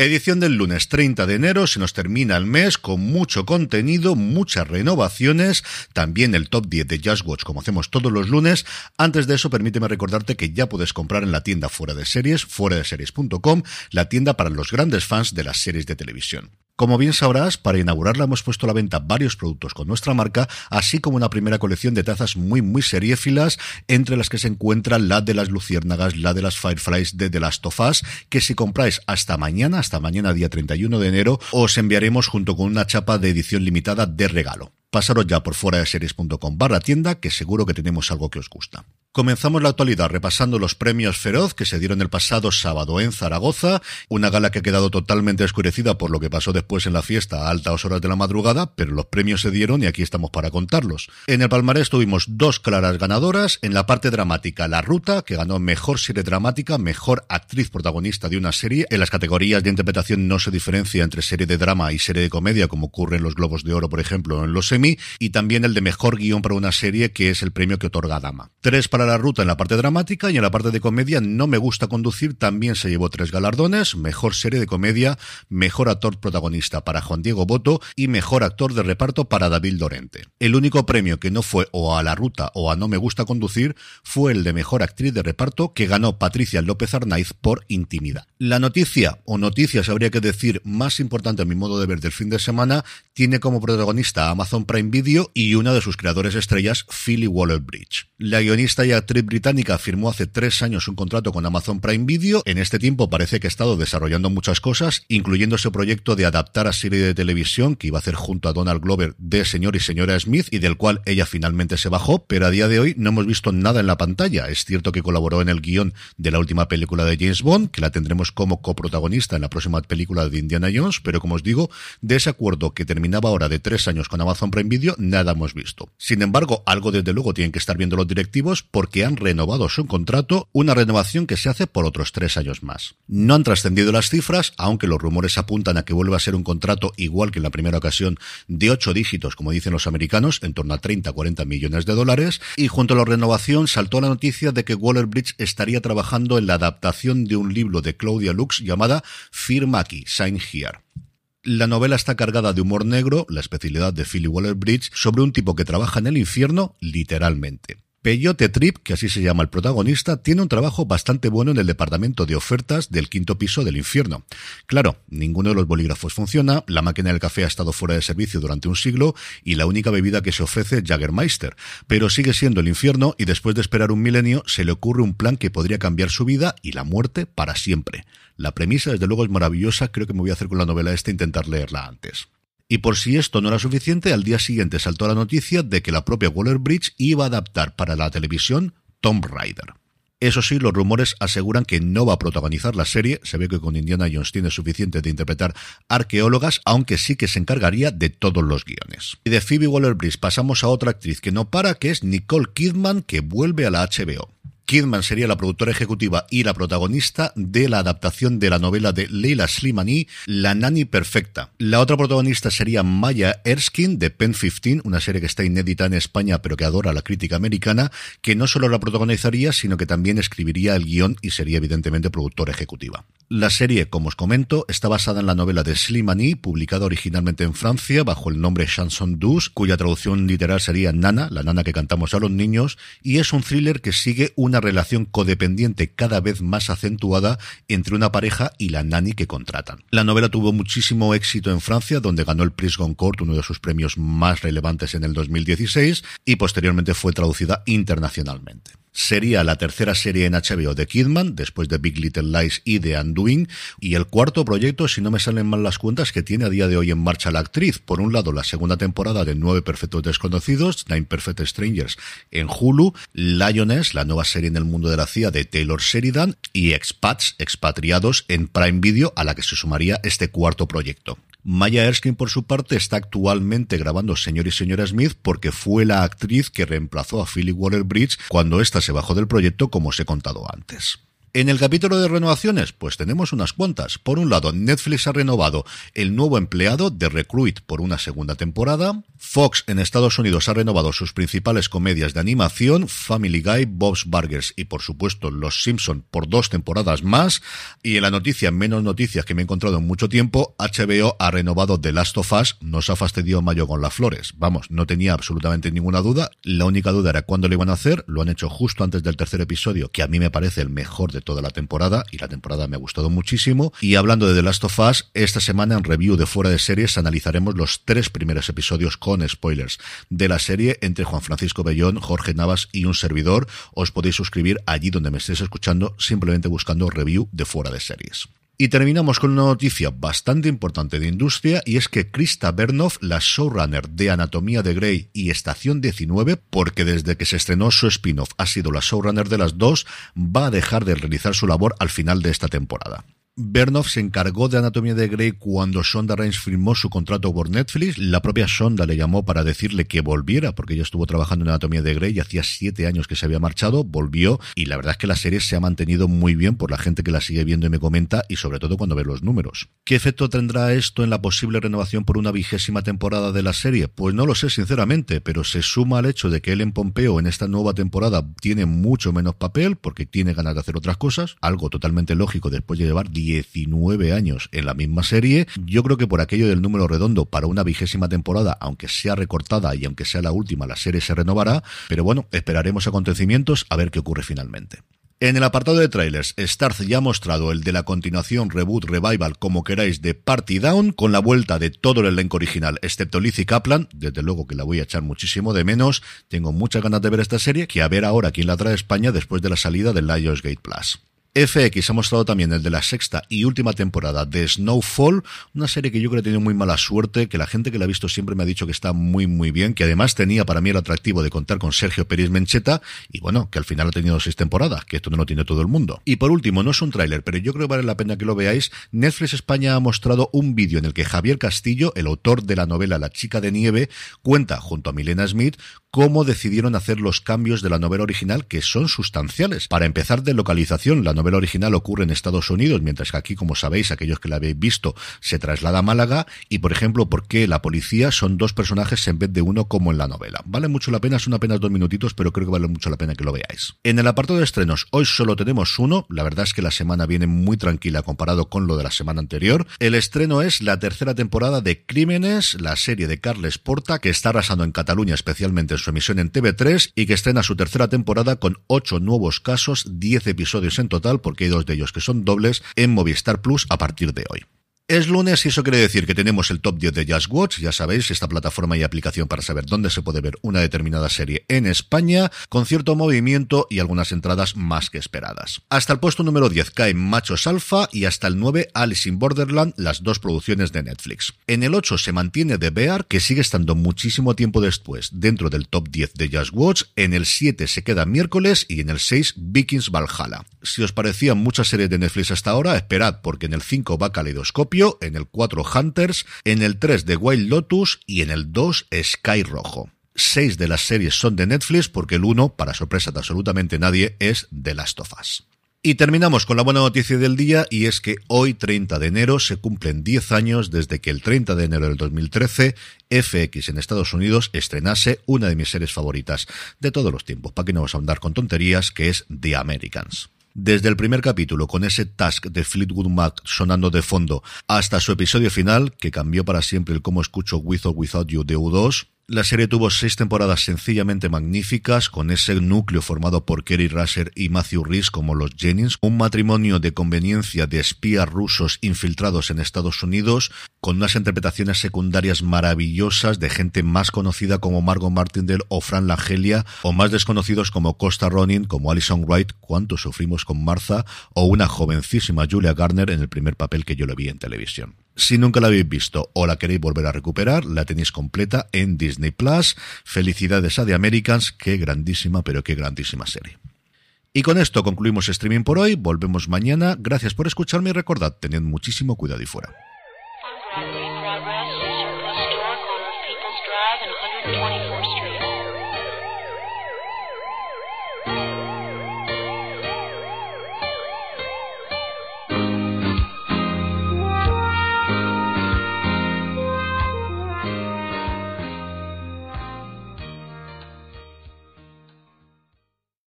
Edición del lunes 30 de enero, se nos termina el mes con mucho contenido, muchas renovaciones, también el top 10 de Just Watch como hacemos todos los lunes. Antes de eso, permíteme recordarte que ya puedes comprar en la tienda fuera de series, fuera de series.com, la tienda para los grandes fans de las series de televisión. Como bien sabrás, para inaugurarla hemos puesto a la venta varios productos con nuestra marca, así como una primera colección de tazas muy muy seriéfilas, entre las que se encuentra la de las luciérnagas, la de las Fireflies de The Last of Us, que si compráis hasta mañana, hasta mañana día 31 de enero, os enviaremos junto con una chapa de edición limitada de regalo. Pasaros ya por fuera de series.com barra tienda, que seguro que tenemos algo que os gusta. Comenzamos la actualidad repasando los premios Feroz que se dieron el pasado sábado en Zaragoza, una gala que ha quedado totalmente oscurecida por lo que pasó después en la fiesta a altas horas de la madrugada, pero los premios se dieron y aquí estamos para contarlos. En el palmarés tuvimos dos claras ganadoras, en la parte dramática La Ruta, que ganó Mejor Serie Dramática, Mejor Actriz Protagonista de una serie, en las categorías de interpretación no se diferencia entre serie de drama y serie de comedia, como ocurre en los Globos de Oro, por ejemplo, en los Emmy, y también el de Mejor Guión para una serie, que es el premio que otorga Dama. Tres para la ruta en la parte dramática y en la parte de comedia No me gusta conducir también se llevó tres galardones, mejor serie de comedia, mejor actor protagonista para Juan Diego Boto y mejor actor de reparto para David Dorente. El único premio que no fue o a la ruta o a No me gusta conducir fue el de mejor actriz de reparto que ganó Patricia López Arnaiz por Intimidad. La noticia o noticias habría que decir más importante a mi modo de ver del fin de semana tiene como protagonista Amazon Prime Video y una de sus creadores estrellas, Philly Waller-Bridge. La guionista y actriz británica firmó hace tres años un contrato con Amazon Prime Video. En este tiempo parece que ha estado desarrollando muchas cosas, incluyendo ese proyecto de adaptar a serie de televisión que iba a hacer junto a Donald Glover de Señor y Señora Smith y del cual ella finalmente se bajó, pero a día de hoy no hemos visto nada en la pantalla. Es cierto que colaboró en el guion de la última película de James Bond, que la tendremos como coprotagonista en la próxima película de Indiana Jones, pero como os digo, de ese acuerdo que terminaba ahora de tres años con Amazon Prime Video, nada hemos visto. Sin embargo, algo desde luego tienen que estar viendo los directivos porque han renovado su contrato, una renovación que se hace por otros tres años más. No han trascendido las cifras, aunque los rumores apuntan a que vuelva a ser un contrato igual que en la primera ocasión de ocho dígitos, como dicen los americanos, en torno a 30-40 millones de dólares, y junto a la renovación saltó la noticia de que Waller Bridge estaría trabajando en la adaptación de un libro de Claudia Lux llamada Firma aquí, Sign Here. La novela está cargada de humor negro, la especialidad de Philly Waller Bridge, sobre un tipo que trabaja en el infierno, literalmente. Peyote Trip, que así se llama el protagonista, tiene un trabajo bastante bueno en el departamento de ofertas del quinto piso del infierno. Claro, ninguno de los bolígrafos funciona, la máquina del café ha estado fuera de servicio durante un siglo y la única bebida que se ofrece es Jaggermeister, pero sigue siendo el infierno y después de esperar un milenio se le ocurre un plan que podría cambiar su vida y la muerte para siempre. La premisa desde luego es maravillosa, creo que me voy a hacer con la novela esta e intentar leerla antes. Y por si esto no era suficiente, al día siguiente saltó la noticia de que la propia Waller Bridge iba a adaptar para la televisión Tomb Raider. Eso sí, los rumores aseguran que no va a protagonizar la serie. Se ve que con Indiana Jones tiene suficiente de interpretar arqueólogas, aunque sí que se encargaría de todos los guiones. Y de Phoebe Waller-Bridge pasamos a otra actriz que no para, que es Nicole Kidman, que vuelve a la HBO. Kidman sería la productora ejecutiva y la protagonista de la adaptación de la novela de Leila Slimani, La Nani Perfecta. La otra protagonista sería Maya Erskine de Pen 15, una serie que está inédita en España pero que adora la crítica americana, que no solo la protagonizaría, sino que también escribiría el guion y sería evidentemente productora ejecutiva. La serie, como os comento, está basada en la novela de Slimani, publicada originalmente en Francia bajo el nombre Chanson douce, cuya traducción literal sería Nana, la nana que cantamos a los niños, y es un thriller que sigue una relación codependiente cada vez más acentuada entre una pareja y la nani que contratan. La novela tuvo muchísimo éxito en Francia, donde ganó el Prix Goncourt, uno de sus premios más relevantes en el 2016, y posteriormente fue traducida internacionalmente. Sería la tercera serie en HBO de Kidman, después de Big Little Lies y de Undoing, y el cuarto proyecto, si no me salen mal las cuentas, que tiene a día de hoy en marcha la actriz. Por un lado, la segunda temporada de Nueve Perfectos Desconocidos, Nine Perfect Strangers en Hulu, Lioness, la nueva serie en el mundo de la CIA de Taylor Sheridan, y Expats, expatriados en Prime Video, a la que se sumaría este cuarto proyecto. Maya Erskine, por su parte, está actualmente grabando Señor y Señora Smith porque fue la actriz que reemplazó a Philly Waller-Bridge cuando ésta se bajó del proyecto, como os he contado antes. En el capítulo de renovaciones, pues tenemos unas cuantas. Por un lado, Netflix ha renovado el nuevo empleado de Recruit por una segunda temporada. Fox en Estados Unidos ha renovado sus principales comedias de animación, Family Guy, Bob's Burgers y por supuesto Los Simpson por dos temporadas más. Y en la noticia, menos noticias que me he encontrado en mucho tiempo, HBO ha renovado The Last of Us. Nos ha fastidiado mayo con las flores. Vamos, no tenía absolutamente ninguna duda. La única duda era cuándo lo iban a hacer. Lo han hecho justo antes del tercer episodio, que a mí me parece el mejor de toda la temporada y la temporada me ha gustado muchísimo. Y hablando de The Last of Us, esta semana en review de fuera de series analizaremos los tres primeros episodios con spoilers de la serie entre Juan Francisco Bellón, Jorge Navas y un servidor. Os podéis suscribir allí donde me estéis escuchando simplemente buscando review de fuera de series. Y terminamos con una noticia bastante importante de industria y es que Krista Bernoff, la showrunner de Anatomía de Grey y Estación 19, porque desde que se estrenó su spin-off ha sido la showrunner de las dos, va a dejar de realizar su labor al final de esta temporada. Bernoff se encargó de Anatomía de Grey cuando Shonda Rhimes firmó su contrato por Netflix. La propia Shonda le llamó para decirle que volviera, porque ella estuvo trabajando en Anatomía de Grey y hacía siete años que se había marchado, volvió y la verdad es que la serie se ha mantenido muy bien por la gente que la sigue viendo y me comenta y sobre todo cuando ve los números. ¿Qué efecto tendrá esto en la posible renovación por una vigésima temporada de la serie? Pues no lo sé sinceramente, pero se suma al hecho de que él en Pompeo en esta nueva temporada tiene mucho menos papel porque tiene ganas de hacer otras cosas, algo totalmente lógico después de llevar 19 años en la misma serie. Yo creo que por aquello del número redondo para una vigésima temporada, aunque sea recortada y aunque sea la última, la serie se renovará. Pero bueno, esperaremos acontecimientos a ver qué ocurre finalmente. En el apartado de trailers, Starz ya ha mostrado el de la continuación, reboot, revival, como queráis, de Party Down, con la vuelta de todo el elenco original, excepto Lizzie Kaplan, desde luego que la voy a echar muchísimo de menos. Tengo muchas ganas de ver esta serie, que a ver ahora quién la trae a España después de la salida del Lionsgate Plus. FX ha mostrado también el de la sexta y última temporada de Snowfall, una serie que yo creo que he tenido muy mala suerte, que la gente que la ha visto siempre me ha dicho que está muy muy bien, que además tenía para mí el atractivo de contar con Sergio Pérez Mencheta y bueno, que al final ha tenido seis temporadas, que esto no lo tiene todo el mundo. Y por último, no es un tráiler, pero yo creo que vale la pena que lo veáis, Netflix España ha mostrado un vídeo en el que Javier Castillo, el autor de la novela La chica de nieve, cuenta junto a Milena Smith cómo decidieron hacer los cambios de la novela original que son sustanciales. Para empezar de localización, la novela original ocurre en Estados Unidos, mientras que aquí, como sabéis, aquellos que la habéis visto, se traslada a Málaga y, por ejemplo, por qué la policía son dos personajes en vez de uno como en la novela. Vale mucho la pena, son apenas dos minutitos, pero creo que vale mucho la pena que lo veáis. En el apartado de estrenos, hoy solo tenemos uno, la verdad es que la semana viene muy tranquila comparado con lo de la semana anterior. El estreno es la tercera temporada de Crímenes, la serie de Carles Porta, que está arrasando en Cataluña, especialmente su emisión en TV3 y que estrena su tercera temporada con ocho nuevos casos, 10 episodios en total, porque hay dos de ellos que son dobles, en Movistar Plus a partir de hoy. Es lunes y eso quiere decir que tenemos el top 10 de Just Watch, ya sabéis, esta plataforma y aplicación para saber dónde se puede ver una determinada serie en España, con cierto movimiento y algunas entradas más que esperadas. Hasta el puesto número 10 caen Machos Alfa y hasta el 9 Alice in Borderland, las dos producciones de Netflix. En el 8 se mantiene The Bear, que sigue estando muchísimo tiempo después dentro del top 10 de Just Watch, en el 7 se queda miércoles y en el 6 Vikings Valhalla. Si os parecían muchas series de Netflix hasta ahora, esperad porque en el 5 va Caleidoscopio en el 4 Hunters, en el 3 The Wild Lotus y en el 2 Sky Rojo. Seis de las series son de Netflix porque el 1, para sorpresa de absolutamente nadie, es The Last of Us. Y terminamos con la buena noticia del día y es que hoy 30 de enero se cumplen 10 años desde que el 30 de enero del 2013 FX en Estados Unidos estrenase una de mis series favoritas de todos los tiempos, para que no vamos a andar con tonterías, que es The Americans. Desde el primer capítulo, con ese task de Fleetwood Mac sonando de fondo, hasta su episodio final, que cambió para siempre el cómo escucho With or Without You de U2, la serie tuvo seis temporadas sencillamente magníficas, con ese núcleo formado por Kerry Russell y Matthew Rhys como los Jennings, un matrimonio de conveniencia de espías rusos infiltrados en Estados Unidos, con unas interpretaciones secundarias maravillosas de gente más conocida como Margot Martindale o Fran Langelia, o más desconocidos como Costa Ronin, como Alison Wright, cuánto sufrimos con Martha, o una jovencísima Julia Garner en el primer papel que yo le vi en televisión. Si nunca la habéis visto o la queréis volver a recuperar, la tenéis completa en Disney Plus. Felicidades a The Americans, qué grandísima, pero qué grandísima serie. Y con esto concluimos streaming por hoy. Volvemos mañana. Gracias por escucharme y recordad, tened muchísimo cuidado y fuera.